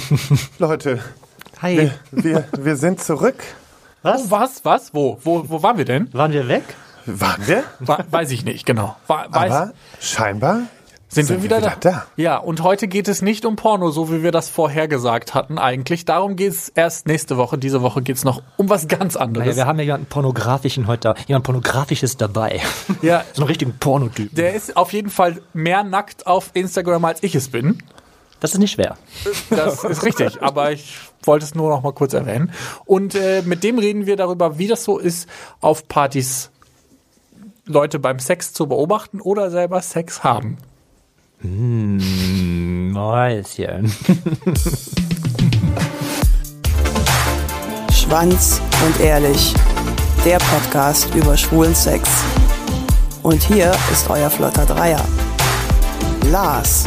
Leute, Hi. wir, wir, wir sind zurück. Was? Oh, was? Was? Wo? Wo, wo waren wir denn? Waren wir weg? Waren wir? Wa- weiß ich nicht, genau. Wa- weiß, Aber scheinbar sind, wir wieder, da? da. Ja, und heute geht es nicht um Porno, so wie wir das vorhergesagt hatten eigentlich. Darum geht es erst nächste Woche. Diese Woche geht es noch um was ganz Naja, anderes. wir haben ja jemanden pornografischen heute da. Jemand pornografisches dabei. Ja, So einen richtigen Pornotyp. der ist auf jeden Fall mehr nackt auf Instagram, als ich es bin. Das ist nicht schwer. Das ist richtig, aber ich wollte es nur noch mal kurz erwähnen. Und äh, mit dem reden wir darüber, wie das so ist, auf Partys Leute beim Sex zu beobachten oder selber Sex haben. Mäuschen. Schwanz und ehrlich. Der Podcast über schwulen Sex. Und hier ist euer flotter Dreier. Lars,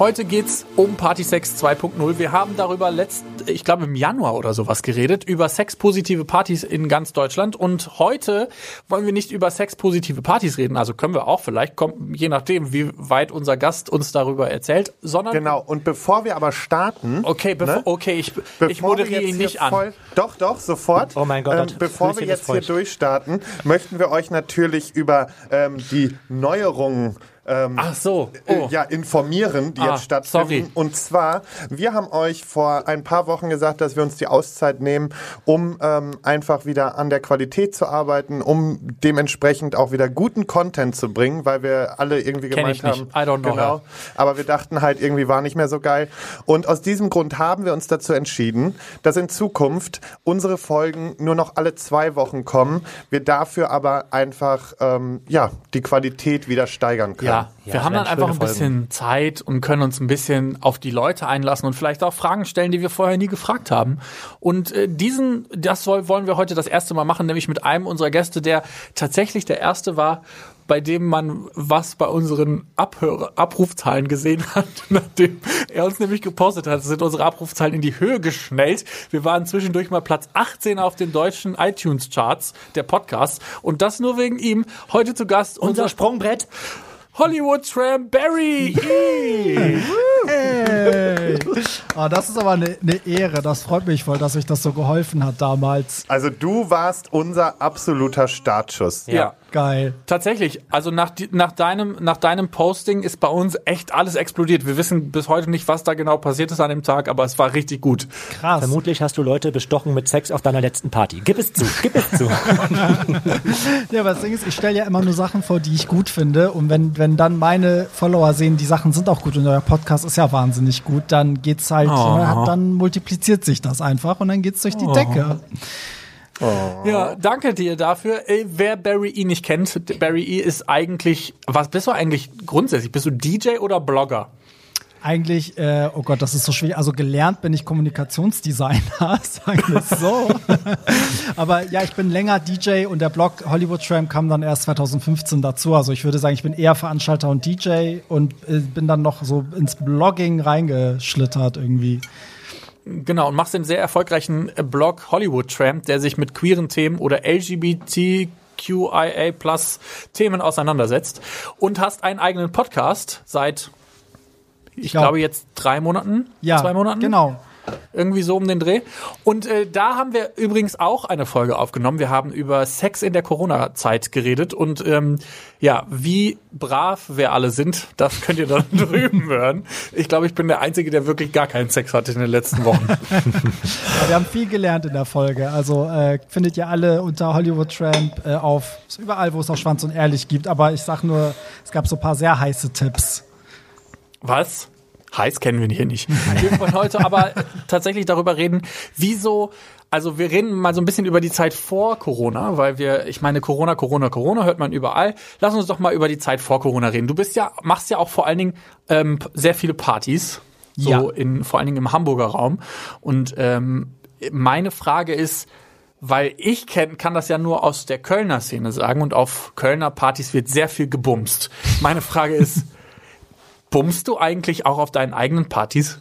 Heute geht's um Partysex 2.0. Wir haben darüber letzt, ich glaube im Januar oder sowas geredet, über sexpositive Partys in ganz Deutschland. Und heute wollen wir nicht über sexpositive Partys reden, also können wir auch vielleicht, kommt, je nachdem, wie weit unser Gast uns darüber erzählt, sondern Genau, und bevor wir aber starten. Okay, ne, okay, ich, bevor ich moderiere ihn hier nicht an. Voll, doch, doch, sofort. Oh mein Gott, Ähm, bevor wir jetzt hier durchstarten, möchten wir euch natürlich über ähm, die Neuerungen ähm, Ach so, äh, oh. ja, informieren, die Ah, jetzt stattfinden. sorry. Und zwar, wir haben euch vor ein paar Wochen gesagt, dass wir uns die Auszeit nehmen, um ähm, einfach wieder an der Qualität zu arbeiten, um dementsprechend auch wieder guten Content zu bringen, weil wir alle irgendwie Kenn gemeint ich nicht. haben. I don't know Genau. Aber wir dachten halt, irgendwie war nicht mehr so geil. Und aus diesem Grund haben wir uns dazu entschieden, dass in Zukunft unsere Folgen nur noch alle zwei Wochen kommen. Wir dafür aber einfach ähm, ja die Qualität wieder steigern können. Ja, Ja, wir es haben dann einfach ein bisschen Zeit und können uns ein bisschen auf die Leute einlassen und vielleicht auch Fragen stellen, die wir vorher nie gefragt haben. Und äh, diesen, das soll, wollen wir heute das erste Mal machen, nämlich mit einem unserer Gäste, der tatsächlich der erste war, bei dem man was bei unseren Abhör Abrufzahlen gesehen hat, nachdem er uns nämlich gepostet hat, sind unsere Abrufzahlen in die Höhe geschnellt. Wir waren zwischendurch mal Platz 18 auf den deutschen iTunes Charts der Podcasts und das nur wegen ihm. Heute zu Gast Unser Sprungbrett. Hollywood Tramp Barry. Hey. Ah, das ist aber eine, eine Ehre. Das freut mich voll, dass euch das so geholfen hat damals. Also du warst unser absoluter Startschuss. ja. Geil. Tatsächlich, also nach, nach, deinem, nach deinem Posting ist bei uns echt alles explodiert. Wir wissen bis heute nicht, was da genau passiert ist an dem Tag, aber es war richtig gut. Krass. Vermutlich hast du Leute bestochen mit Sex auf deiner letzten Party. Gib es zu, gib es zu. Ja, aber das Ding ist, ich stelle ja immer nur Sachen vor, die ich gut finde. Und wenn, wenn dann meine Follower sehen, die Sachen sind auch gut und euer Podcast ist ja wahnsinnig gut, dann geht's halt, Oh. ne, dann multipliziert sich das einfach und dann geht's durch die Decke. Ja, danke dir dafür. Äh, wer Barry E nicht kennt, Barry E ist eigentlich, was bist du eigentlich grundsätzlich? Bist du DJ oder Blogger? Eigentlich, äh, oh Gott, das ist so schwierig. Also gelernt bin ich Kommunikationsdesigner, sagen wir es so. Aber ja, ich bin länger DJ und der Blog Hollywood Tramp kam dann erst 2015 dazu. Also ich würde sagen, ich bin eher Veranstalter und DJ und äh, bin dann noch so ins Blogging reingeschlittert irgendwie. Genau, und machst den sehr erfolgreichen Blog Hollywood Tramp, der sich mit queeren Themen oder LGBTQIA Plus Themen auseinandersetzt. Und hast einen eigenen Podcast seit, ich glaub- glaube, jetzt drei Monaten, Ja, zwei Monaten. Genau. Irgendwie so um den Dreh. Und äh, da haben wir übrigens auch eine Folge aufgenommen. Wir haben über Sex in der Corona-Zeit geredet und ähm, ja, wie brav wir alle sind, das könnt ihr dann drüben hören. Ich glaube, ich bin der Einzige, der wirklich gar keinen Sex hatte in den letzten Wochen. Aber wir haben viel gelernt in der Folge. Also äh, findet ihr alle unter Hollywood Tramp äh, auf überall, wo es auch Schwanz und Ehrlich gibt. Aber ich sag nur, es gab so ein paar sehr heiße Tipps. Was? Heiß kennen wir hier nicht. Wir wollen heute aber tatsächlich darüber reden, wieso, also wir reden mal so ein bisschen über die Zeit vor Corona, weil wir, ich meine, Corona, Corona, Corona hört man überall. Lass uns doch mal über die Zeit vor Corona reden. Du bist ja, machst ja auch vor allen Dingen ähm, sehr viele Partys, so Ja. in, vor allen Dingen im Hamburger Raum. Und ähm, meine Frage ist, Weil ich kenn, kann das ja nur aus der Kölner Szene sagen und auf Kölner Partys wird sehr viel gebumst. Meine Frage ist, bummst du eigentlich auch auf deinen eigenen Partys?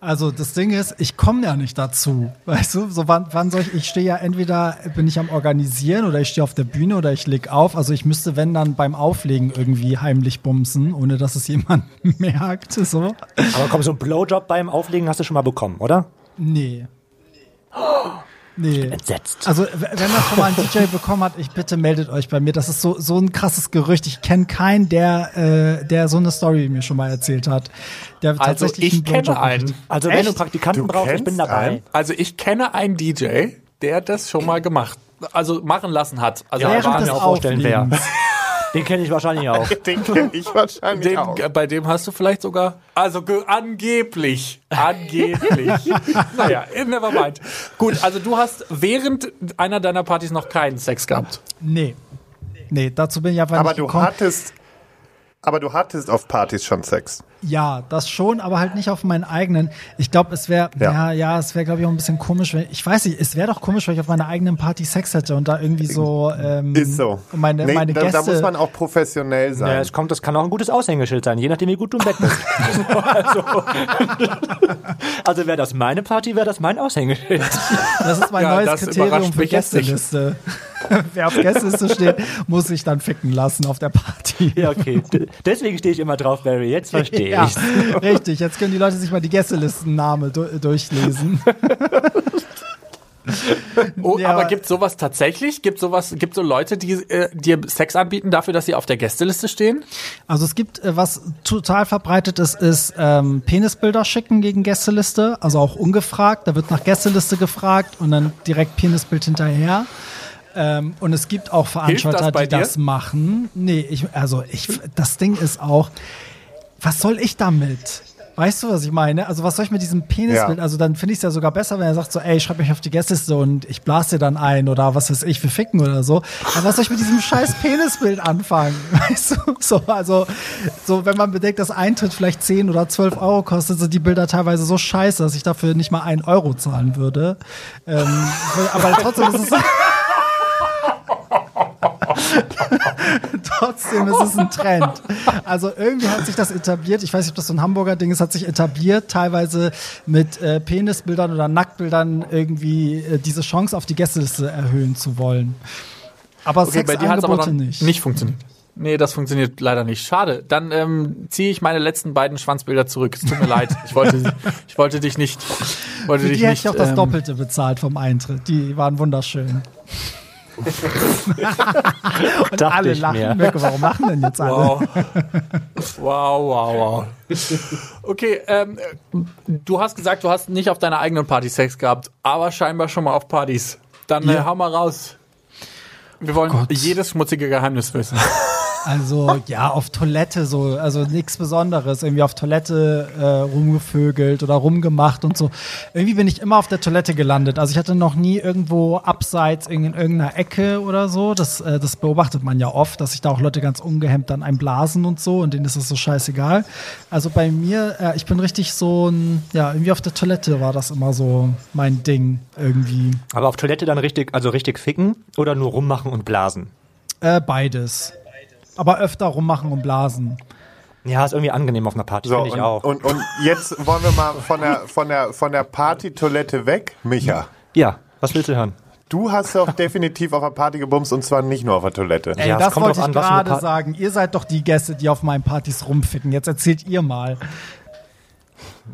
Also das Ding ist, ich komme ja nicht dazu. Weißt du, so wann, wann soll ich, ich stehe ja entweder bin ich am Organisieren oder ich stehe auf der Bühne oder ich leg auf. Also ich müsste, wenn dann beim Auflegen irgendwie heimlich bumsen, ohne dass es jemand merkt. So. Aber komm, so ein Blowjob beim Auflegen hast du schon mal bekommen, oder? Nee. Nee. Entsetzt. Also, wenn das schon mal ein DJ bekommen hat, ich bitte meldet euch bei mir. Das ist so, so ein krasses Gerücht. Ich kenne keinen, der, äh, der so eine Story mir schon mal erzählt hat. Der Also tatsächlich ich Blowjob kenne einen. Also wenn du einen Echt? Praktikanten Du brauchst, ich bin dabei. einen? Also ich kenne einen DJ, der das schon mal gemacht, also machen lassen hat. Also Ja, ich kann mir des auch vorstellen, wer. Den kenne ich wahrscheinlich auch. Den kenne ich wahrscheinlich Den, auch. bei dem hast du vielleicht sogar, also ge angeblich, angeblich. naja, never mind. Gut, also du hast während einer deiner Partys noch keinen Sex gehabt. Nee. Nee, dazu bin ich einfach Aber nicht du gekommen. hattest, aber du hattest auf Partys schon Sex. Ja, das schon, aber halt nicht auf meinen eigenen. Ich glaube, es wäre, ja. Ja. ja, es wäre, glaube ich, auch ein bisschen komisch, wenn, ich weiß nicht, es wäre doch komisch, wenn ich auf meiner eigenen Party Sex hätte und da irgendwie so, ähm, Ist so. meine, Nee, meine da, Gäste. da muss man auch professionell Ja, sein. es kommt, das kann auch ein gutes Aushängeschild sein, je nachdem, wie gut du im Bett bist. also also wäre das meine Party, wäre das mein Aushängeschild. Das ist mein Ja, neues Kriterium für jetzt nicht. Wer auf Gästeliste steht, muss sich dann ficken lassen auf der Party. Ja, okay. D deswegen stehe ich immer drauf, Barry. Jetzt verstehe Ja, ich. richtig. Jetzt können die Leute sich mal die Gästelistennamen du durchlesen. Oh, Ja, aber aber- gibt sowas tatsächlich? Gibt sowas, gibt so Leute, die äh, dir Sex anbieten dafür, dass sie auf der Gästeliste stehen? Also es gibt, äh, was total verbreitet ist, ist ähm, Penisbilder schicken gegen Gästeliste, also auch ungefragt. Da wird nach Gästeliste gefragt und dann direkt Penisbild hinterher. Ähm, und es gibt auch Veranstalter, die dir? das machen. Nee, ich, also ich, das Ding ist auch, was soll ich damit? Weißt du, was ich meine? Also was soll ich mit diesem Penisbild? Ja. Also dann finde ich es ja sogar besser, wenn er sagt so, ey, schreib mich auf die Gästeliste und ich blase dir dann ein oder was weiß ich, wir ficken oder so. Aber was soll ich mit diesem scheiß Penisbild anfangen? Weißt du? So, also, so, wenn man bedenkt, dass Eintritt vielleicht 10 oder 12 Euro kostet, sind die Bilder teilweise so scheiße, dass ich dafür nicht mal einen Euro zahlen würde. Ähm, aber trotzdem ist es Trotzdem ist es ein Trend. Also irgendwie hat sich das etabliert. Ich weiß nicht, ob das so ein Hamburger Ding ist, hat sich etabliert, teilweise mit äh, Penisbildern oder Nacktbildern irgendwie äh, diese Chance auf die Gästeliste erhöhen zu wollen. Aber Okay, bei dir hat es aber noch Sexangebote nicht. nicht. funktioniert. Nee, das funktioniert leider nicht. Schade. Dann ähm, ziehe ich meine letzten beiden Schwanzbilder zurück. Es tut mir leid. Ich wollte, ich wollte dich nicht. Wollte Für dich die hätte nicht, ich auch das ähm, Doppelte bezahlt vom Eintritt. Die waren wunderschön. Und Dachte alle lachen. mir. Warum lachen denn jetzt alle? Wow. wow, wow, wow. Okay, ähm, du hast gesagt, du hast nicht auf deiner eigenen Party Sex gehabt, aber scheinbar schon mal auf Partys. Dann äh, Ja. hau mal raus. Wir wollen Gott. jedes schmutzige Geheimnis wissen. Also ja, auf Toilette so, also nichts Besonderes. Irgendwie auf Toilette äh, rumgevögelt oder rumgemacht und so. Irgendwie bin ich immer auf der Toilette gelandet. Also ich hatte noch nie irgendwo abseits in, in irgendeiner Ecke oder so. Das, äh, das beobachtet man ja oft, dass sich da auch Leute ganz ungehemmt dann einblasen und so und denen ist das so scheißegal. Also bei mir, äh, ich bin richtig so ein, ja, irgendwie auf der Toilette war das immer so mein Ding irgendwie. Aber auf Toilette dann richtig, also richtig ficken oder nur rummachen und blasen? Äh, beides. Aber öfter rummachen und blasen. Ja, ist irgendwie angenehm auf einer Party, So, finde ich und, auch. Und, und jetzt wollen wir mal von der, von der, von der Party-Toilette weg. Micha, ja, was willst du hören? du hast doch definitiv auf der Party gebumst und zwar nicht nur auf der Toilette. Ey, Ja, das kommt wollte ich gerade sagen. Ihr seid doch die Gäste, die auf meinen Partys rumficken. Jetzt erzählt ihr mal.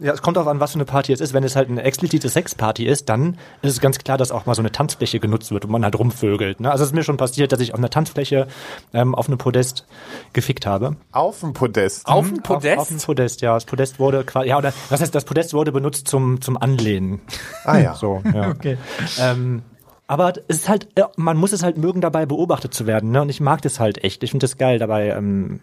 Ja, es kommt darauf an, was für eine Party es ist. Wenn es halt eine explizite Sexparty ist, dann ist es ganz klar, dass auch mal so eine Tanzfläche genutzt wird und man halt rumvögelt. Ne? Also es ist mir schon passiert, dass ich auf einer Tanzfläche ähm, auf einem Podest gefickt habe. Auf dem Podest. Auf dem Podest? Auf, auf dem Podest, ja. Das Podest wurde quasi, ja, oder was heißt, das Podest wurde benutzt zum, zum Anlehnen. Ah ja. So, ja. Okay. Ähm, aber es ist halt, man muss es halt mögen, dabei beobachtet zu werden. Ne? Und ich mag das halt echt. Ich finde das geil, dabei ähm,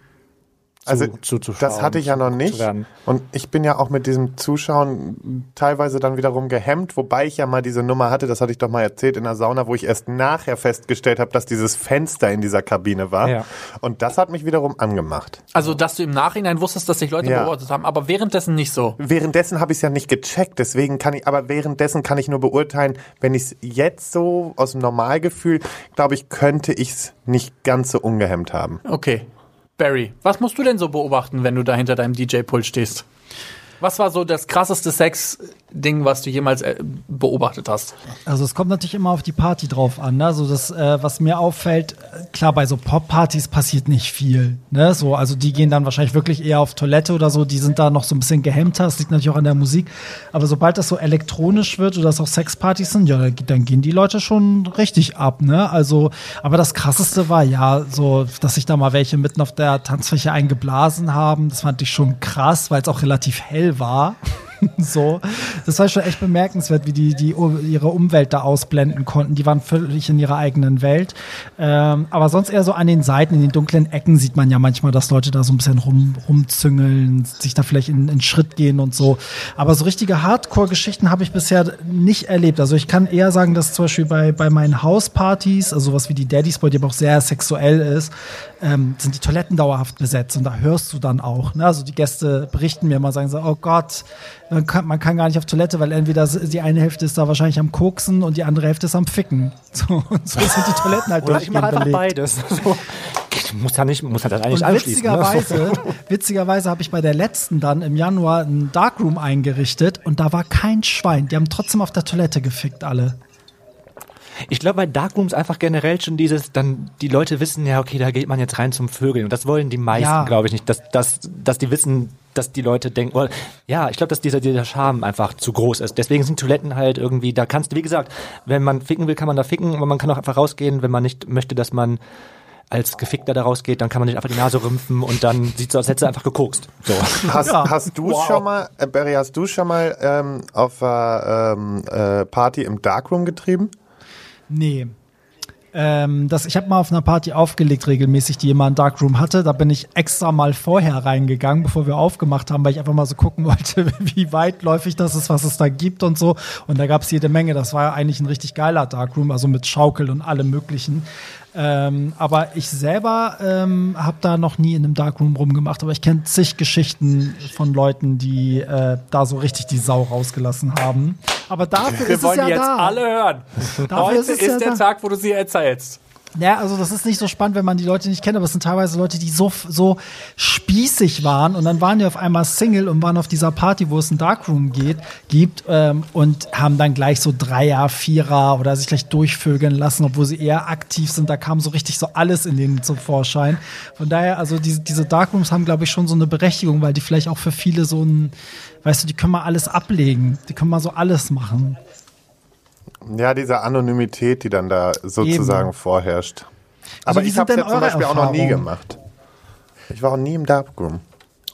Also zu, zu das hatte ich ja noch nicht. Und ich bin ja auch mit diesem Zuschauen teilweise dann wiederum gehemmt, wobei ich ja mal diese Nummer hatte, das hatte ich doch mal erzählt in der Sauna, wo ich erst nachher festgestellt habe, dass dieses Fenster in dieser Kabine war. Ja. Und das hat mich wiederum angemacht. Also, dass du im Nachhinein wusstest, dass sich Leute Ja. beobachtet haben, aber währenddessen nicht so. Währenddessen habe ich es ja nicht gecheckt, deswegen kann ich, aber währenddessen kann ich nur beurteilen, wenn ich es jetzt so aus dem Normalgefühl, glaube ich, könnte ich es nicht ganz so ungehemmt haben. Okay. Barry, was musst du denn so beobachten, wenn du da hinter deinem DJ-Pult stehst? Was war so das krasseste Sex-Ding, was du jemals äh, beobachtet hast? Also es kommt natürlich immer auf die Party drauf an. Ne? Also das, äh, was mir auffällt, klar, bei so Pop-Partys passiert nicht viel. Ne? So, also die gehen dann wahrscheinlich wirklich eher auf Toilette oder so, die sind da noch so ein bisschen gehemmter. Das liegt natürlich auch an der Musik. Aber sobald das so elektronisch wird oder das auch Sexpartys sind, ja, dann gehen die Leute schon richtig ab. Ne? Also, aber das krasseste war ja so, dass sich da mal welche mitten auf der Tanzfläche eingeblasen haben. Das fand ich schon krass, weil es auch relativ hell war. so. Das war schon echt bemerkenswert, wie die, die ihre Umwelt da ausblenden konnten. Die waren völlig in ihrer eigenen Welt. Ähm, aber sonst eher so an den Seiten, in den dunklen Ecken sieht man ja manchmal, dass Leute da so ein bisschen rum, rumzüngeln, sich da vielleicht in, in Schritt gehen und so. Aber so richtige Hardcore-Geschichten habe ich bisher nicht erlebt. Also ich kann eher sagen, dass zum Beispiel bei, bei meinen Hauspartys, also sowas wie die Daddy's Boy, die aber auch sehr sexuell ist, ähm, sind die Toiletten dauerhaft besetzt und da hörst du dann auch. Ne? Also die Gäste berichten mir mal, sagen so, oh Gott, man kann, man kann gar nicht auf Toilette, weil entweder die eine Hälfte ist da wahrscheinlich am Koksen und die andere Hälfte ist am Ficken. So, und so sind die Toiletten halt Oder ich mache einfach belegt. beides. So. Muss ja nicht, muss ja das eigentlich Und anschließen. Ne? witzigerweise, witzigerweise habe ich bei der letzten dann im Januar einen Darkroom eingerichtet und da war kein Schwein. Die haben trotzdem auf der Toilette gefickt alle. Ich glaube, bei Darkrooms einfach generell schon dieses, dann die Leute wissen ja, okay, da geht man jetzt rein zum Vögeln. Und das wollen die meisten, Ja. glaube ich, nicht, dass, dass, dass die wissen, dass die Leute denken, oder, ja, ich glaube, dass dieser, dieser Charme einfach zu groß ist. Deswegen sind Toiletten halt irgendwie, da kannst du, wie gesagt, wenn man ficken will, kann man da ficken, aber man kann auch einfach rausgehen, wenn man nicht möchte, dass man als Gefickter da rausgeht, dann kann man nicht einfach die Nase rümpfen und dann sieht so aus, als hätte er einfach gekokst. So. Hast, Ja. hast du Wow. schon mal, äh, Barry, hast du schon mal ähm, auf einer ähm, äh, Party im Darkroom getrieben? Nee. Ähm, das, ich habe mal auf einer Party aufgelegt, regelmäßig, die immer einen Darkroom hatte. Da bin ich extra mal vorher reingegangen, bevor wir aufgemacht haben, weil ich einfach mal so gucken wollte, wie weitläufig das ist, was es da gibt und so. Und da gab es jede Menge. Das war eigentlich ein richtig geiler Darkroom, also mit Schaukel und allem Möglichen. Ähm, aber ich selber ähm, habe da noch nie in einem Darkroom rumgemacht, aber ich kenne zig Geschichten von Leuten, die äh, da so richtig die Sau rausgelassen haben. Aber dafür Wir ist wollen es ja die jetzt da. alle hören. Dafür Heute ist ist, ja der da. Tag, wo du sie erzählst. Ja, also das ist nicht so spannend, wenn man die Leute nicht kennt, aber es sind teilweise Leute, die so, so spießig waren und dann waren die auf einmal Single und waren auf dieser Party, wo es ein Darkroom geht, gibt ähm, und haben dann gleich so Dreier, Vierer oder sich gleich durchvögeln lassen, obwohl sie eher aktiv sind. Da kam so richtig so alles in denen zum Vorschein. Von daher, also diese, diese Darkrooms haben, glaube ich, schon so eine Berechtigung, weil die vielleicht auch für viele so ein, weißt du, die können mal alles ablegen, die können mal so alles machen. Ja, diese Anonymität, die dann da sozusagen Eben. vorherrscht. Aber wie ich habe es ja zum Beispiel auch noch nie gemacht. Ich war auch nie im Darkroom.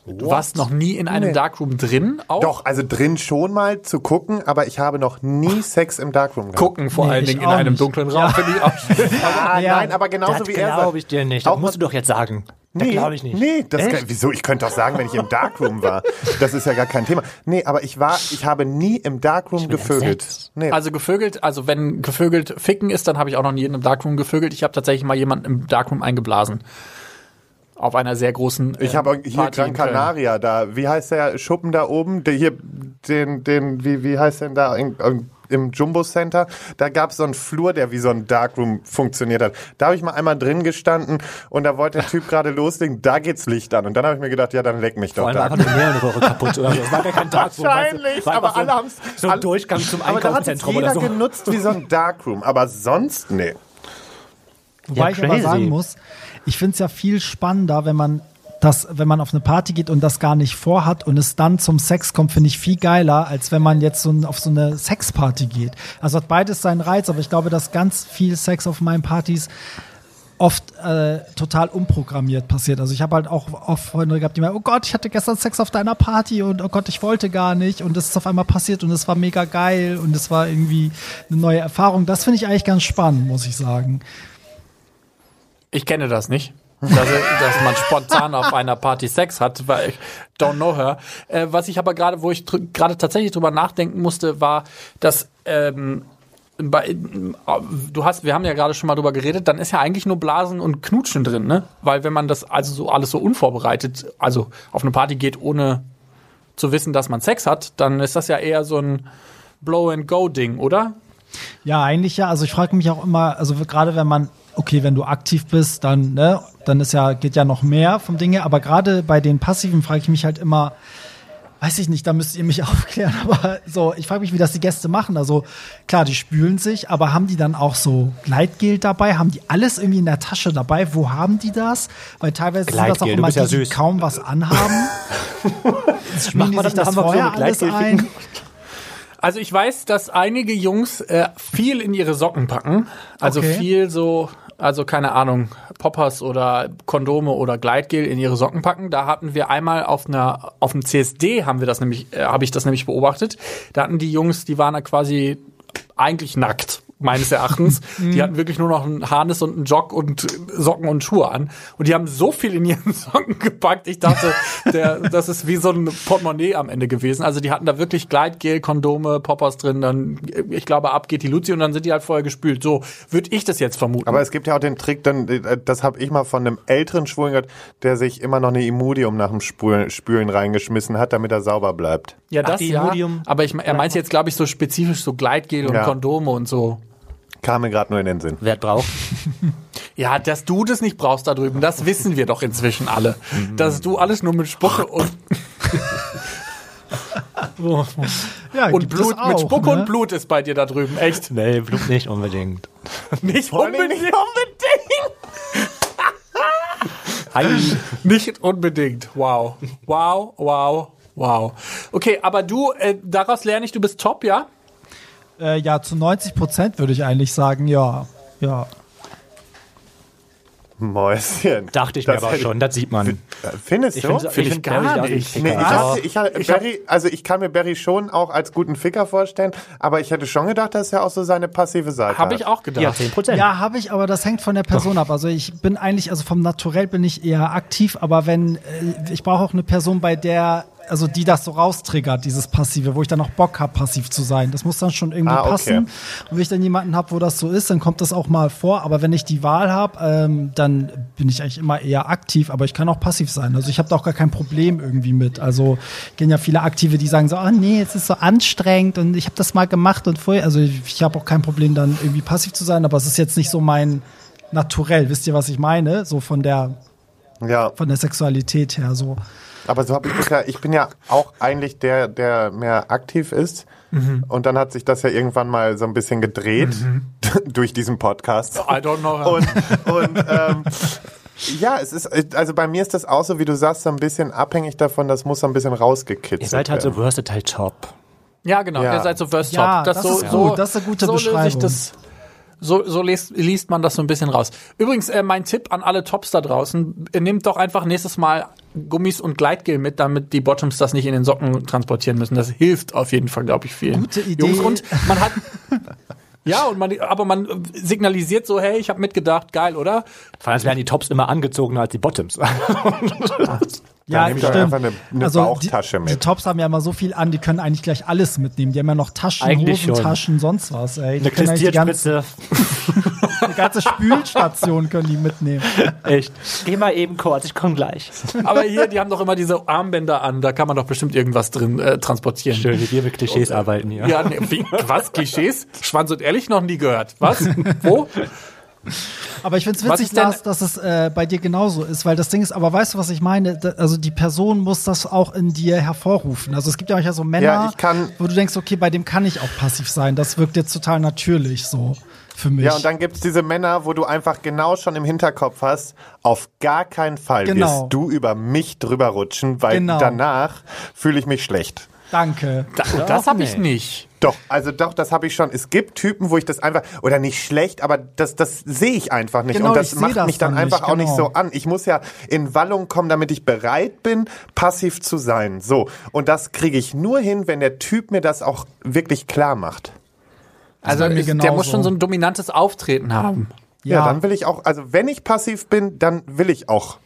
Du warst noch nie in einem Nee. Darkroom drin? Auch? Doch, also drin schon mal zu gucken, aber ich habe noch nie Sex im Darkroom gehabt. Gucken vor Nee, allen Dingen in einem nicht. dunklen Raum finde ich auch schön. Ah, Ja. Nein, aber genauso das wie er sagt. glaube ich dir nicht. Das Auch musst du doch jetzt sagen. Nee, glaube ich nicht. Nee, das kann, wieso? Ich könnte doch sagen, wenn ich im Darkroom war. Das ist ja gar kein Thema. Nee, aber ich war, ich habe nie im Darkroom gevögelt. Nee. Also gevögelt, also wenn gevögelt ficken ist, dann habe ich auch noch nie in einem Darkroom gevögelt. Ich habe tatsächlich mal jemanden im Darkroom eingeblasen. Auf einer sehr großen. ich äh, habe hier Party Gran. Canaria da. Wie heißt der Schuppen da oben? Der hier, den, den, wie, wie heißt denn da in, in, im Jumbo Center? Da gab es so einen Flur, der wie so ein Darkroom funktioniert hat. Da habe ich mal einmal drin gestanden und da wollte der Typ gerade loslegen. Da geht's Licht an. Und dann habe ich mir gedacht, ja, dann leck mich Vor doch allem da. einfach nur Mehrere kaputt oder so. Das war gar kein Darkroom. Wahrscheinlich, weißt du? Aber einfach alle so, haben's- So ein Durchgang zum Aber da hat es Einkaufszentrum jeder oder so. genutzt wie so ein Darkroom. Aber sonst, nee. Wobei Ja, ich aber crazy. sagen muss, ich finde es ja viel spannender, wenn man das, wenn man auf eine Party geht und das gar nicht vorhat und es dann zum Sex kommt, finde ich viel geiler, als wenn man jetzt so auf so eine Sexparty geht. Also hat beides seinen Reiz, aber ich glaube, dass ganz viel Sex auf meinen Partys oft äh, total umprogrammiert passiert. Also ich habe halt auch oft Freunde gehabt, die meinen, oh Gott, ich hatte gestern Sex auf deiner Party und oh Gott, ich wollte gar nicht und es ist auf einmal passiert und es war mega geil und es war irgendwie eine neue Erfahrung. Das finde ich eigentlich ganz spannend, muss ich sagen. Ich kenne das nicht. dass, dass man spontan auf einer Party Sex hat, weil ich don't know her. Äh, was ich aber gerade, wo ich gerade tatsächlich drüber nachdenken musste, war, dass ähm, bei, du hast, wir haben ja gerade schon mal drüber geredet, dann ist ja eigentlich nur Blasen und Knutschen drin, ne? Weil wenn man das also so alles so unvorbereitet, also auf eine Party geht, ohne zu wissen, dass man Sex hat, dann ist das ja eher so ein Blow-and-Go-Ding, oder? Ja, eigentlich ja. Also ich frage mich auch immer, also gerade wenn man, okay, wenn du aktiv bist, dann, ne, dann ist ja, geht ja noch mehr vom Dinge. Aber gerade bei den Passiven frage ich mich halt immer, weiß ich nicht, da müsst ihr mich aufklären, aber so, ich frage mich, wie das die Gäste machen. Also klar, die spülen sich, aber haben die dann auch so Gleitgel dabei? Haben die alles irgendwie in der Tasche dabei? Wo haben die das? Weil teilweise sind das auch Gleitgel, immer die, ja die süß. kaum was anhaben. Die man sich das das so vorher mit alles Gleitgel ein. Also ich weiß, dass einige Jungs äh, viel in ihre Socken packen. Also Okay. viel so, also keine Ahnung, Poppers oder Kondome oder Gleitgel in ihre Socken packen. Da hatten wir einmal auf einer auf einem CSD haben wir das nämlich, äh, habe ich das nämlich beobachtet. Da hatten die Jungs, die waren da quasi eigentlich nackt. Meines Erachtens. die hatten wirklich nur noch einen Harness und einen Jock und Socken und Schuhe an. Und die haben so viel in ihren Socken gepackt. Ich dachte, der, das ist wie so ein Portemonnaie am Ende gewesen. Also die hatten da wirklich Gleitgel, Kondome, Poppers drin. Dann, ich glaube, ab geht die Luzi und dann sind die halt vorher gespült. So würde ich das jetzt vermuten. Aber es gibt ja auch den Trick, dann, das habe ich mal von einem älteren Schwulen gehört, der sich immer noch eine Imodium nach dem Spülen, Spülen reingeschmissen hat, damit er sauber bleibt. ja, Ach, das die ja. Imodium- Aber ich, er meint jetzt, glaube ich, so spezifisch so Gleitgel und Ja. Kondome und so. Kam mir gerade nur in den Sinn. Wer braucht? Ja, dass du das nicht brauchst da drüben, das wissen wir doch inzwischen alle. Dass du alles nur mit Spucke und, Ja, und Blut, auch, mit Spucke ne? und Blut ist bei dir da drüben. Echt? Nee, Blut nicht unbedingt. Nicht unbedingt. nicht Hi. Nicht unbedingt. Wow. Wow, wow, wow. Okay, aber du, äh, daraus lerne ich, du bist top, ja? Äh, ja, zu 90 Prozent würde ich eigentlich sagen, ja. Ja. Mäuschen. Dachte ich mir Das aber hätte- schon, das sieht man. Äh, Findest Ich du? finde Find ich find gar Barry nicht. Nee, Ficker. ich, Aber hatte, ich, hatte Ich Barry, also ich kann mir Barry schon auch als guten Ficker vorstellen, aber ich hätte schon gedacht, dass er auch so seine passive Seite Habe hat. ich auch gedacht. ja, 10 Prozent. Ja, habe ich, aber das hängt von der Person ab. Also ich bin eigentlich, also vom Naturell bin ich eher aktiv, aber wenn, äh, ich brauche auch eine Person, bei der, also die das so raustriggert, dieses Passive, wo ich dann auch Bock habe, passiv zu sein. Das muss dann schon irgendwie Ah, okay. passen. Und wenn ich dann jemanden habe, wo das so ist, dann kommt das auch mal vor. Aber wenn ich die Wahl habe, ähm, dann bin ich eigentlich immer eher aktiv, aber ich kann auch passiv sein. Also ich habe da auch gar kein Problem irgendwie mit. Also gehen ja viele Aktive, die sagen so, oh nee, es ist so anstrengend und ich habe das mal gemacht und vorher, also ich, ich habe auch kein Problem dann irgendwie passiv zu sein, aber es ist jetzt nicht so mein Naturell. Wisst ihr, was ich meine? So von der Ja, von der Sexualität her so. Aber so habe ich das ja, ich bin ja auch eigentlich der, der mehr aktiv ist. Mhm. Und dann hat sich das ja irgendwann mal so ein bisschen gedreht durch diesen Podcast. I don't know. Und, und ähm, ja, es ist, also bei mir ist das auch so, wie du sagst, so ein bisschen abhängig davon, das muss so ein bisschen rausgekitzelt Ihr seid halt so werden. versatile Top. Ja, genau. Ja. Ihr seid so First Top. Ja, das so, ist so, gut. Das ist eine gute so löse ich Beschreibung. So so liest, liest man das so ein bisschen raus. Übrigens, äh, mein Tipp an alle Tops da draußen, äh, nehmt doch einfach nächstes Mal Gummis und Gleitgel mit, damit die Bottoms das nicht in den Socken transportieren müssen. Das hilft auf jeden Fall, glaube ich, vielen. Gute Idee. Jungs. Und man hat... Ja, und man, aber man signalisiert so, hey, ich habe mitgedacht, geil, oder? Vor allem werden die Tops immer angezogener als die Bottoms. Ja, nehme ich stimmt. einfach eine- eine also Bauchtasche die, mit. Die Tops haben ja immer so viel an, die können eigentlich gleich alles mitnehmen. Die haben ja noch Taschen, Eigentlich schon. Hosentaschen, sonst was. Ey. Die Eine die ganze, Klistierspitze. die ganze Spülstation können die mitnehmen. Echt. Geh mal eben kurz, ich komm gleich. Aber hier, die haben doch immer diese Armbänder an, da kann man doch bestimmt irgendwas drin äh, transportieren. Schön, wie wir mit Klischees arbeiten hier. Ja, nee, wie, was? Klischees? Schwanz und ehrlich noch nie gehört. Was? Wo? Aber ich finde es witzig, Lars, dass es äh, bei dir genauso ist, weil das Ding ist, aber weißt du, was ich meine? Da, also die Person muss das auch in dir hervorrufen. Also es gibt ja manchmal so Männer, Ja, ich kann- wo du denkst, okay, bei dem kann ich auch passiv sein. Das wirkt jetzt total natürlich so für mich. Ja, und dann gibt's diese Männer, wo du einfach genau schon im Hinterkopf hast, auf gar keinen Fall Genau. wirst du über mich drüber rutschen, weil Genau. danach fühle ich mich schlecht. Danke. Da, das habe ich nicht. Doch, also doch, das habe ich schon. Es gibt Typen, wo ich das einfach, oder nicht schlecht, aber das, das sehe ich einfach nicht. Genau, und das macht das mich dann dann einfach nicht, auch nicht genau. so an. Ich muss ja in Wallung kommen, damit ich bereit bin, passiv zu sein. So. Und das kriege ich nur hin, wenn der Typ mir das auch wirklich klar macht. Also ist, der muss schon so ein dominantes Auftreten haben. Ja. dann will ich auch, also wenn ich passiv bin, dann will ich auch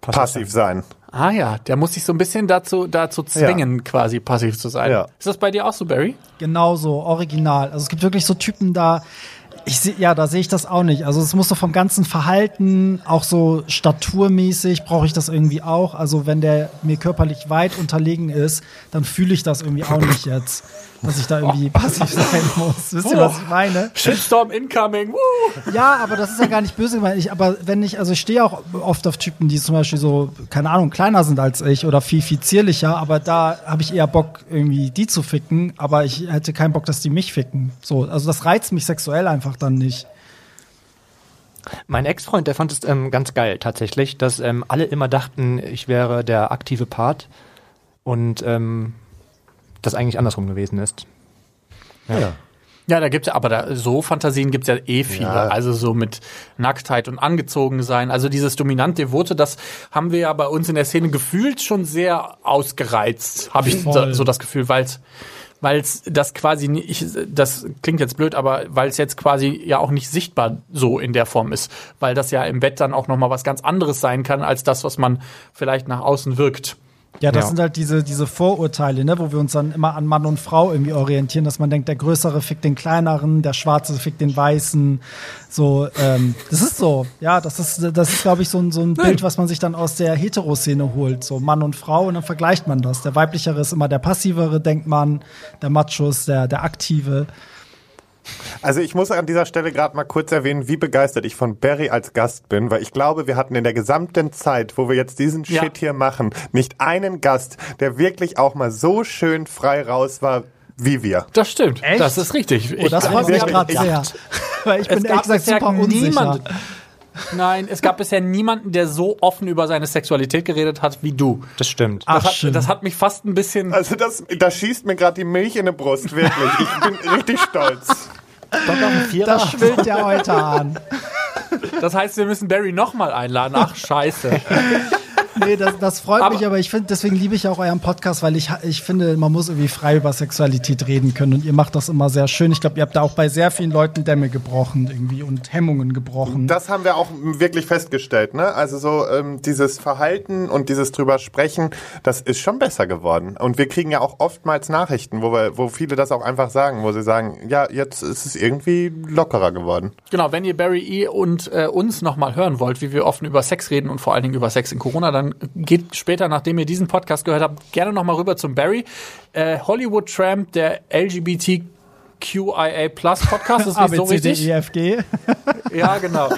passiv, sein. Ah ja, der muss sich so ein bisschen dazu, dazu zwingen, quasi passiv zu sein. Ja. Ist das bei dir auch so, Barry? Genauso, original. Also es gibt wirklich so Typen da, ich seh, ja, da sehe ich das auch nicht. Also es muss so vom ganzen Verhalten, auch so staturmäßig brauche ich das irgendwie auch. Also wenn der mir körperlich weit unterlegen ist, dann fühle ich das irgendwie auch nicht jetzt, dass ich da irgendwie passiv sein muss. Wisst ihr, was ich meine? Shitstorm incoming. Woo! Ja, aber das ist ja gar nicht böse gemeint. Ich, aber wenn ich, also ich stehe auch oft auf Typen, die zum Beispiel so, keine Ahnung, kleiner sind als ich oder viel, viel zierlicher, aber da habe ich eher Bock, irgendwie die zu ficken, aber ich hätte keinen Bock, dass die mich ficken. So, also das reizt mich sexuell einfach dann nicht. Mein Ex-Freund, der fand es ähm, ganz geil tatsächlich, dass ähm, alle immer dachten, ich wäre der aktive Part und ähm, das eigentlich andersrum gewesen ist. Ja. Ja, da gibt's ja, aber da, so Fantasien gibt's ja eh viele. Ja. Also so mit Nacktheit und angezogen sein. Also dieses dominant-devote, das haben wir ja bei uns in der Szene gefühlt schon sehr ausgereizt, habe ich Voll. so das Gefühl, weil's weil es das quasi nicht, das klingt jetzt blöd, aber weil es jetzt quasi ja auch nicht sichtbar so in der Form ist, weil das ja im Bett dann auch noch mal was ganz anderes sein kann als das, was man vielleicht nach außen wirkt. Ja, das Ja. sind halt diese, diese Vorurteile, ne, wo wir uns dann immer an Mann und Frau irgendwie orientieren, dass man denkt, der Größere fickt den Kleineren, der Schwarze fickt den Weißen. So, ähm, das ist so. Ja, das ist, das ist, glaube ich, so ein, so ein Bild, was man sich dann aus der Heteroszene holt. So Mann und Frau und dann vergleicht man das. Der Weiblichere ist immer der Passivere, denkt man, der Macho ist der, der Aktive. Also ich muss an dieser Stelle gerade mal kurz erwähnen, wie begeistert ich von Barry als Gast bin, weil ich glaube, wir hatten in der gesamten Zeit, wo wir jetzt diesen Ja. Shit hier machen, nicht einen Gast, der wirklich auch mal so schön frei raus war wie wir. Das stimmt. Echt? Das ist richtig. Oh, das Ich- freut mich wirklich- gerade ich- sehr. Weil ich bin ehrlich gesagt super unsicher. niemanden. Nein, es gab bisher niemanden, der so offen über seine Sexualität geredet hat wie du. Das stimmt. Ach, Das hat, schön. das hat mich fast ein bisschen. Also das, da schießt mir gerade die Milch in die Brust, wirklich. Ich bin richtig stolz. Das schwillt der heute an. Das heißt, wir müssen Barry nochmal einladen. Ach, scheiße. Nee, das, das freut Aber- mich, aber ich finde, deswegen liebe ich auch euren Podcast, weil ich, ich finde, man muss irgendwie frei über Sexualität reden können und ihr macht das immer sehr schön. Ich glaube, ihr habt da auch bei sehr vielen Leuten Dämme gebrochen irgendwie und Hemmungen gebrochen. Das haben wir auch wirklich festgestellt, ne? Also so ähm, dieses Verhalten und dieses drüber sprechen, das ist schon besser geworden. Und wir kriegen ja auch oftmals Nachrichten, wo wir, wo viele das auch einfach sagen, wo sie sagen, ja, jetzt ist es irgendwie lockerer geworden. Genau, wenn ihr Barry E. und äh, uns nochmal hören wollt, wie wir offen über Sex reden und vor allen Dingen über Sex in Corona, dann geht später, nachdem ihr diesen Podcast gehört habt, gerne nochmal rüber zum Barry. Äh, Hollywood Tramp, der LGBTQIA Plus Podcast, ist A, nicht B, so C, D, richtig. E, F, G. Ja, genau.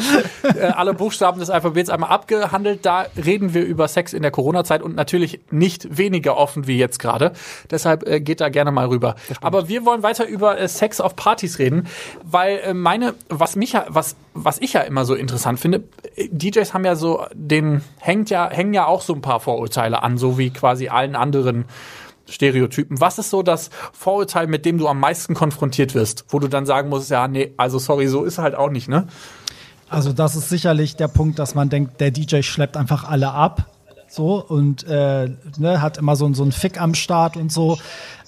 äh, alle Buchstaben des Alphabets einmal abgehandelt. Da reden wir über Sex in der Corona-Zeit und natürlich nicht weniger offen wie jetzt gerade. Deshalb äh, geht da gerne mal rüber. Aber wir wollen weiter über äh, Sex auf Partys reden, weil äh, meine, was mich ja, was, was ich ja immer so interessant finde, DJs haben ja so, den hängt ja, hängen ja auch so ein paar Vorurteile an, so wie quasi allen anderen Stereotypen. Was ist so das Vorurteil, mit dem du am meisten konfrontiert wirst, wo du dann sagen musst, ja, nee, also sorry, so ist halt auch nicht, ne? Also das ist sicherlich der Punkt, dass man denkt, der DJ schleppt einfach alle ab. So und äh, ne, hat immer so, so einen Fick am Start und so.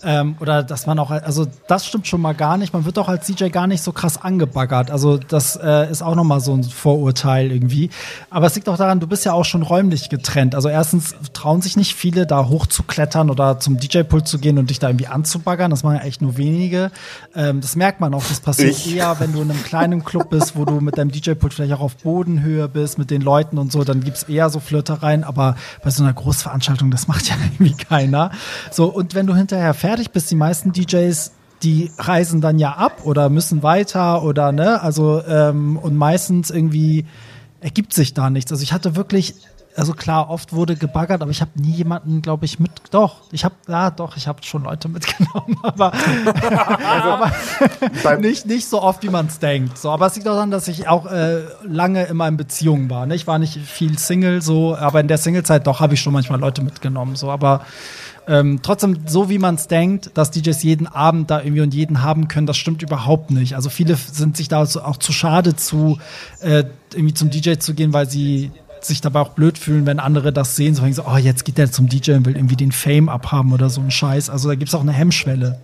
Ähm, oder dass man auch, also das stimmt schon mal gar nicht. Man wird auch als DJ gar nicht so krass angebaggert. Also das äh, ist auch nochmal so ein Vorurteil irgendwie. Aber es liegt auch daran, du bist ja auch schon räumlich getrennt. Also erstens trauen sich nicht viele, da hochzuklettern oder zum DJ-Pult zu gehen und dich da irgendwie anzubaggern. Das machen ja echt nur wenige. Ähm, das merkt man auch. Das passiert Ich. eher, wenn du in einem kleinen Club bist, wo du mit deinem DJ-Pult vielleicht auch auf Bodenhöhe bist, mit den Leuten und so, dann gibt's eher so Flirtereien, aber bei so einer Großveranstaltung, das macht ja irgendwie keiner. So, und wenn du hinterher fertig bist, die meisten DJs, die reisen dann ja ab oder müssen weiter oder ne, also ähm, und meistens irgendwie ergibt sich da nichts. Also ich hatte wirklich also klar, oft wurde gebaggert, aber ich habe nie jemanden, glaube ich, mit. Doch, ich habe, ja, doch, ich habe schon Leute mitgenommen, aber, aber Beim- nicht, nicht so oft, wie man es denkt. So, aber es liegt auch daran, dass ich auch äh, lange immer in Beziehung war. Ne? Ich war nicht viel Single, so, aber in der Singlezeit doch habe ich schon manchmal Leute mitgenommen. So, aber ähm, trotzdem, so wie man es denkt, dass DJs jeden Abend da irgendwie und jeden haben können, das stimmt überhaupt nicht. Also viele sind sich da auch zu schade zu, äh, irgendwie zum DJ zu gehen, weil sie sich dabei auch blöd fühlen, wenn andere das sehen, so, so oh, jetzt geht der zum DJ und will irgendwie den Fame abhaben oder so ein Scheiß. Also da gibt's auch eine Hemmschwelle.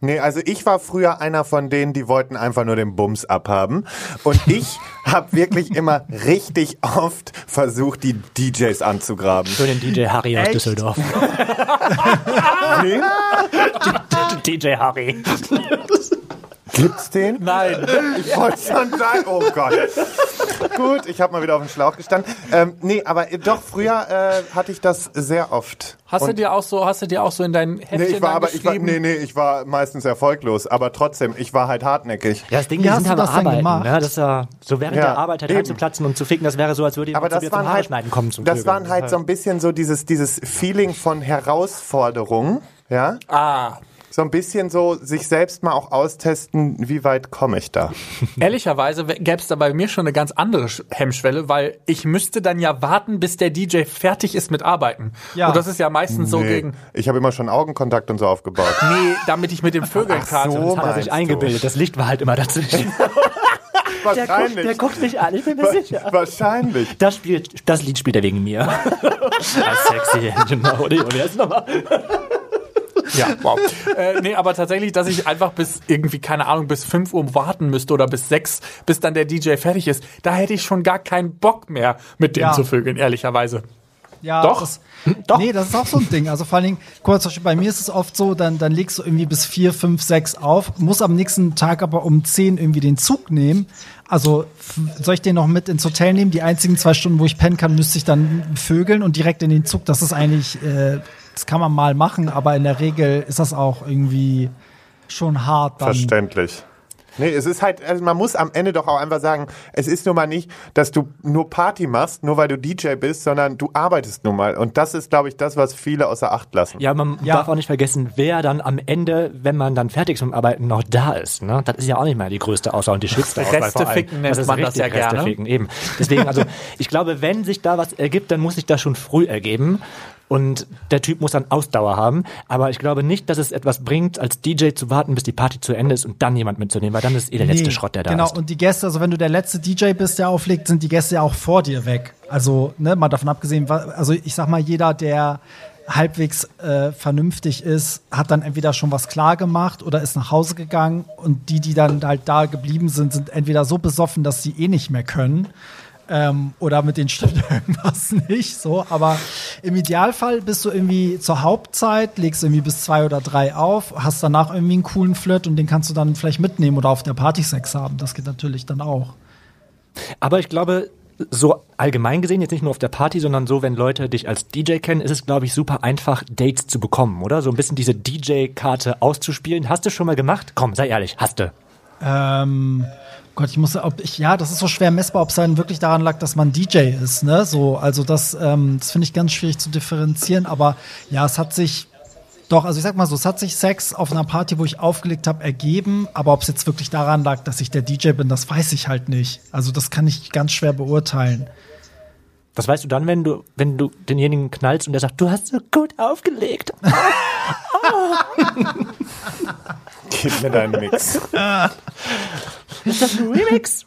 Nee, also ich war früher einer von denen, die wollten einfach nur den Bums abhaben. Und ich habe wirklich immer richtig oft versucht, die DJs anzugraben. Für den DJ Harry aus Echt? Düsseldorf. Wen? DJ Harry. Gibt's den? Nein. Ich wollte schon sagen, oh Gott. Gut, ich habe mal wieder auf den Schlauch gestanden. Ähm, nee, aber äh, doch, früher äh, hatte ich das sehr oft. Hast du dir auch so, hast du dir auch so in deinen Heftchen Nee, ich war dann aber, ich war, nee, nee, ich war meistens erfolglos, aber trotzdem, ich war halt hartnäckig. Ja, das Ding, die hast sind du halt am das Arbeiten. gemacht? Ne? Das ist ja so während Ja, der Arbeit halt eben. reinzuplatzen und zu ficken, das wäre so, als würde Aber jemand zu das dir zum waren Haare halt, schneiden kommen zum das Vögeln. waren halt so ein bisschen so dieses, dieses Feeling von Herausforderung, ja? Ah, So ein bisschen so sich selbst mal auch austesten, wie weit komme ich da? ehrlicherweise gäbe es da bei mir schon eine ganz andere Sch- Hemmschwelle, weil ich müsste dann ja warten, bis der DJ fertig ist mit Arbeiten. Ja. Und das ist ja meistens so Nee, gegen, ich habe immer schon Augenkontakt und so aufgebaut. nee, damit ich mit dem Vögeln karte. so. Das hat er sich du? eingebildet. Das Licht war halt immer dazwischen. Wahrscheinlich. guckt mich an, ich bin mir sicher. Wahrscheinlich. Das, spielt, das Lied spielt er wegen mir. Sexy genau. Und jetzt nochmal. Ja, wow. äh, nee, aber tatsächlich, dass ich einfach bis irgendwie, keine Ahnung, bis 5 Uhr warten müsste oder bis 6, bis dann der DJ fertig ist, da hätte ich schon gar keinen Bock mehr, mit dem Ja. zu vögeln, ehrlicherweise. Ja, Doch. Das, Doch. Nee, das ist auch so ein Ding. Also vor allen Dingen, kurz, zum Beispiel bei mir ist es oft so, dann, dann legst du irgendwie bis vier, fünf, sechs auf, muss am nächsten Tag aber um zehn irgendwie den Zug nehmen. Also soll ich den noch mit ins Hotel nehmen? Die einzigen zwei Stunden, wo ich pennen kann, müsste ich dann vögeln und direkt in den Zug. Das ist eigentlich, äh, das kann man mal machen, aber in der Regel ist das auch irgendwie schon hart. Dann. Verständlich. Nee, es ist halt, also man muss am Ende doch auch einfach sagen, es ist nun mal nicht, dass du nur Party machst, nur weil du DJ bist, sondern du arbeitest nun mal. Und das ist, glaube ich, das, was viele außer Acht lassen. Ja, man Ja. darf auch nicht vergessen, wer dann am Ende, wenn man dann fertig ist mit dem Arbeiten, noch da ist. Ne? Das ist ja auch nicht mehr die größte Auswahl und die schönste Auswahl. vor allem. Resteficken nennt ist man das ja gerne. Resteficken, eben. Deswegen, also ich glaube, wenn sich da was ergibt, dann muss sich das schon früh ergeben. Und der Typ muss dann Ausdauer haben. Aber ich glaube nicht, dass es etwas bringt, als DJ zu warten, bis die Party zu Ende ist und dann jemand mitzunehmen, weil dann ist eh der letzte Nee, Schrott, der da genau. ist. und die Gäste, also wenn du der letzte DJ bist, der auflegt, sind die Gäste ja auch vor dir weg. Also, ne, mal davon abgesehen, also ich sag mal, jeder, der halbwegs äh, vernünftig ist, hat dann entweder schon was klar gemacht oder ist nach Hause gegangen und die, die dann halt da geblieben sind, sind entweder so besoffen, dass sie eh nicht mehr können. Ähm, oder mit denen stimmt irgendwas nicht so. Aber im Idealfall bist du irgendwie zur Hauptzeit, legst irgendwie bis zwei oder drei auf, hast danach irgendwie einen coolen Flirt und den kannst du dann vielleicht mitnehmen oder auf der Party Sex haben. Das geht natürlich dann auch. Aber ich glaube, so allgemein gesehen, jetzt nicht nur auf der Party, sondern so, wenn Leute dich als DJ kennen, ist es, glaube ich, super einfach, Dates zu bekommen, oder? So ein bisschen diese DJ-Karte auszuspielen. Hast du schon mal gemacht? Komm, sei ehrlich, hast du. Ähm, Gott, ich muss, ob ich, ja, das ist so schwer messbar, ob es dann wirklich daran lag, dass man DJ ist, ne? So, also das, ähm, das finde ich ganz schwierig zu differenzieren, aber ja, es hat sich, doch, also ich sag mal so, es hat sich Sex auf einer Party, wo ich aufgelegt habe, ergeben, aber ob es jetzt wirklich daran lag, dass ich der DJ bin, das weiß ich halt nicht. Also das kann ich ganz schwer beurteilen. Das weißt du dann, wenn du, wenn du denjenigen knallst und der sagt, du hast so gut aufgelegt. Gib mir deinen Mix. Ist das ein Remix?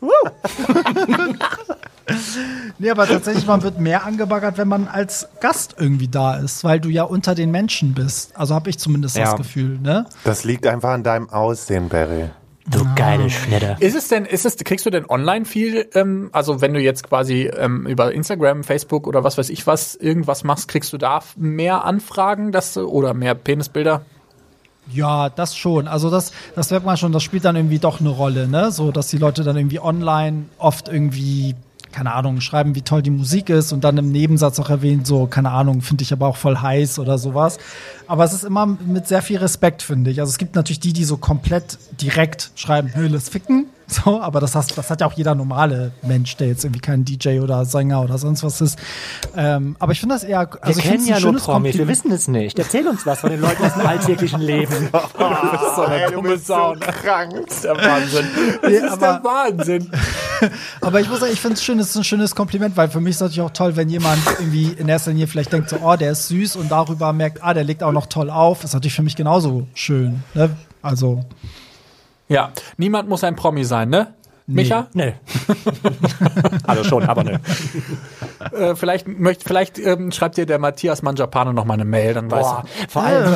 Nee, aber tatsächlich, man wird mehr angebaggert, wenn man als Gast irgendwie da ist, weil du ja unter den Menschen bist. Also habe ich zumindest Ja. das Gefühl, ne? Das liegt einfach an deinem Aussehen, Barry. Du geile Schnitte. Ist es denn, ist es, kriegst du denn online viel, ähm, also wenn du jetzt quasi ähm, über Instagram, Facebook oder was weiß ich was, irgendwas machst, kriegst du da mehr Anfragen dass, oder mehr Penisbilder? Ja, das schon. Also das, das merkt man schon, das spielt dann irgendwie doch eine Rolle, ne? So, dass die Leute dann irgendwie online oft irgendwie, keine Ahnung, schreiben, wie toll die Musik ist und dann im Nebensatz auch erwähnen, so, keine Ahnung, finde ich aber auch voll heiß oder sowas. Aber es ist immer mit sehr viel Respekt, finde ich. Also es gibt natürlich die, die so komplett direkt schreiben, hey, lass ficken. So, aber das, hast, das hat ja auch jeder normale Mensch, der jetzt irgendwie kein DJ oder Sänger oder sonst was ist. Ähm, aber ich finde das eher, Wir also ich kennen ja nur Promis, wir wissen es nicht. Erzähl uns was von den Leuten aus dem alltäglichen Leben. so eine Ey, du bist so krank. Der Wahnsinn. Das Nee, ist aber- der Wahnsinn. Aber ich muss sagen, ich finde es schön, es ist ein schönes Kompliment, weil für mich ist es natürlich auch toll, wenn jemand irgendwie in erster Linie vielleicht denkt, so, oh, der ist süß und darüber merkt, ah, der legt auch noch toll auf. ist natürlich für mich genauso schön. Ne? Also, Ja, niemand muss ein Promi sein, ne? Micha? Nee. also schon, aber nee. Äh, vielleicht möcht, vielleicht ähm, schreibt dir der Matthias Mangiapane noch mal eine Mail, dann weiß Boah, er. vor allem,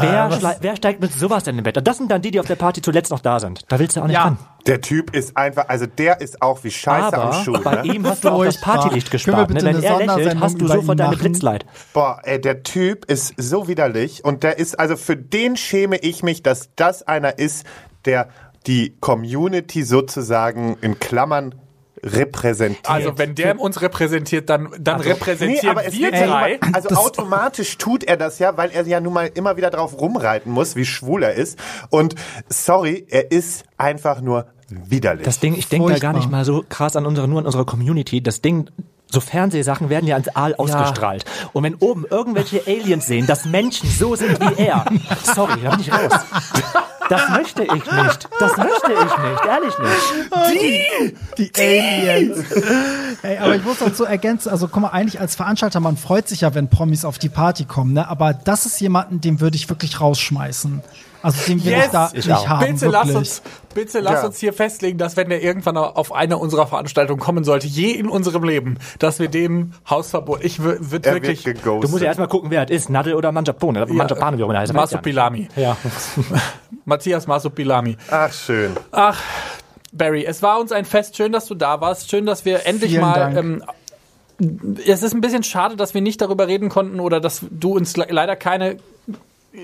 wer, schlei- wer steigt mit sowas denn im Bett? Das sind dann die, die auf der Party zuletzt noch da sind. Da willst du auch nicht Ja. ran. Der Typ ist einfach, also der ist auch wie Scheiße Aber am Schuh. bei Ne? ihm hast du auch das. Partylicht gespart. Ne? Wenn er lächelt, hast du sofort deine? Blitzlight. Boah, ey, der Typ ist so widerlich und der ist, also für den schäme ich mich, dass das einer ist, der die Community sozusagen in Klammern repräsentiert. Also wenn der uns repräsentiert, dann, dann repräsentieren aber es wir ja drei. mal- also Das- automatisch tut er das ja, weil er ja nun mal immer wieder drauf rumreiten muss, wie schwul er ist. Und sorry, er ist einfach nur widerlich. Das Ding, ich denke da gar nicht mal so krass an unsere, nur an unsere Community. Das Ding, so Fernsehsachen werden ja ans Aal ausgestrahlt. Und wenn oben irgendwelche Aliens sehen, dass Menschen so sind wie er, sorry, da bin ich raus. Das möchte ich nicht. Das möchte ich nicht, ehrlich nicht. Die Aliens. Ey, aber ich muss dazu ergänzen, also guck mal, eigentlich als Veranstalter, man freut sich ja, wenn Promis auf die Party kommen, ne? Aber das ist jemanden, den würde ich wirklich rausschmeißen. Also den will Yes! ich da Ich nicht auch. haben. Bitte lass wirklich. uns, bitte lass Ja. uns hier festlegen, dass wenn der irgendwann auf eine unserer Veranstaltungen kommen sollte, je in unserem Leben, dass wir dem Hausverbot, ich würde würd er wirklich wird. Du musst ja erstmal gucken, wer es ist. Nadel oder Manjapane. Manjapane, wie auch immer der heißt. Ja. Masupilami. Ja. Matthias Masupilami. Ach, schön. Ach, Barry, es war uns ein Fest. Schön, dass du da warst. Schön, dass wir endlich Vielen mal. Dank. Ähm, es ist ein bisschen schade, dass wir nicht darüber reden konnten oder dass du uns le leider keine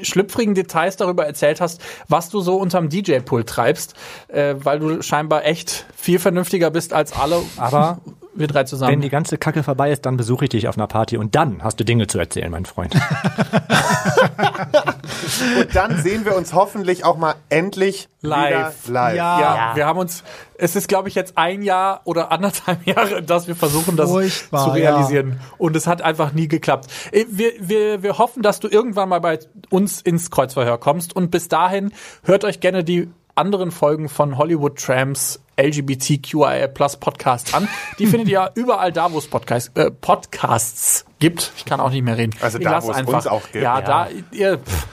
schlüpfrigen Details darüber erzählt hast, was du so unterm DJ-Pult treibst, äh, weil du scheinbar echt viel vernünftiger bist als alle. Aber wir drei wenn zusammen. die ganze Kacke vorbei ist, dann besuche ich dich auf einer Party und dann hast du Dinge zu erzählen, mein Freund. Und dann sehen wir uns hoffentlich auch mal endlich Live. Live. Ja. ja, Ja. wir haben uns, es ist glaube ich jetzt ein Jahr oder anderthalb Jahre, dass wir versuchen, das Furchtbar, zu realisieren. Und es hat einfach nie geklappt. Äh, Wir, wir, wir hoffen, dass du irgendwann mal bei uns ins Kreuzverhör kommst. Und bis dahin hört euch gerne die anderen Folgen von Hollywood Trams LGBTQIA Plus Podcast an. Die findet ihr überall da, wo es Podcast, äh, Podcasts gibt. Ich kann auch nicht mehr reden. Also Ich da, wo es einfach. uns auch gibt. Ja, Ja. da, ihr, pff,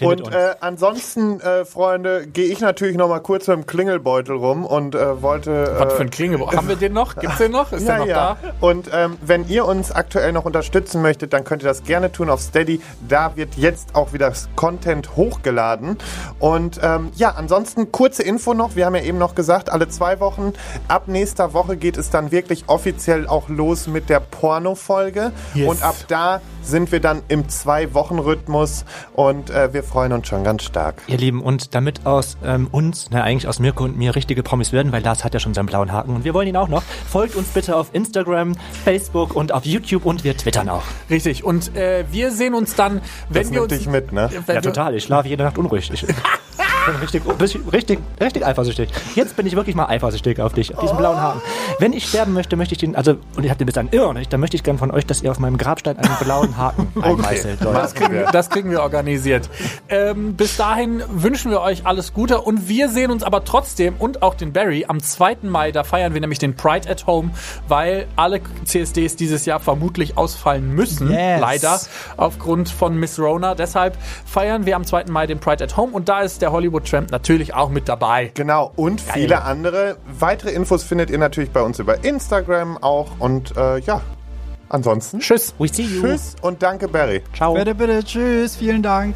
Findet Und äh, ansonsten, äh, Freunde, gehe ich natürlich noch mal kurz mit dem Klingelbeutel rum und äh, wollte. was äh, für ein Klingelbruch. Haben wir den noch? Gibt's den noch? Ist der Ja, noch ja. da? Und ähm, wenn ihr uns aktuell noch unterstützen möchtet, dann könnt ihr das gerne tun auf Steady. Da wird jetzt auch wieder das Content hochgeladen. Und ähm, ja, ansonsten kurze Info noch. Wir haben ja eben noch gesagt, alle zwei Wochen. Ab nächster Woche geht es dann wirklich offiziell auch los mit der Porno-Folge. Yes. Und ab da sind wir dann im Zwei-Wochen-Rhythmus. Und äh, wir freuen uns schon ganz stark. Ihr Lieben, und damit aus ähm, uns, na eigentlich aus Mirko und mir richtige Promis werden, weil Lars hat ja schon seinen blauen Haken und wir wollen ihn auch noch, folgt uns bitte auf Instagram, Facebook und auf YouTube und wir twittern auch. Richtig. Und äh, wir sehen uns dann, wenn Das wir nimmt uns. dich mit, ne? Ja, total. Ich schlafe jede Nacht unruhig. Ich richtig, richtig, richtig eifersüchtig. Jetzt bin ich wirklich mal eifersüchtig auf dich, auf diesen blauen Haken. Wenn ich sterben möchte, möchte ich den, also, und ihr habt den bis dann irre nicht, dann möchte ich gern von euch, dass ihr auf meinem Grabstein einen blauen Haken einmeißelt. Leute. Das kriegen, wir, das kriegen wir organisiert. Ähm, bis dahin wünschen wir euch alles Gute und wir sehen uns aber trotzdem und auch den Barry am 2. Mai. Da feiern wir nämlich den Pride at Home, weil alle CSDs dieses Jahr vermutlich ausfallen müssen. Yes. Leider aufgrund von Miss Rona. Deshalb feiern wir am 2. Mai den Pride at Home und da ist der Hollywood Tramp natürlich auch mit dabei. Genau, und viele andere. Weitere Infos findet ihr natürlich bei uns über Instagram auch. Und äh, ja, ansonsten Tschüss. We see you. tschüss und danke, Barry. Ciao. Bitte, bitte, tschüss, vielen Dank.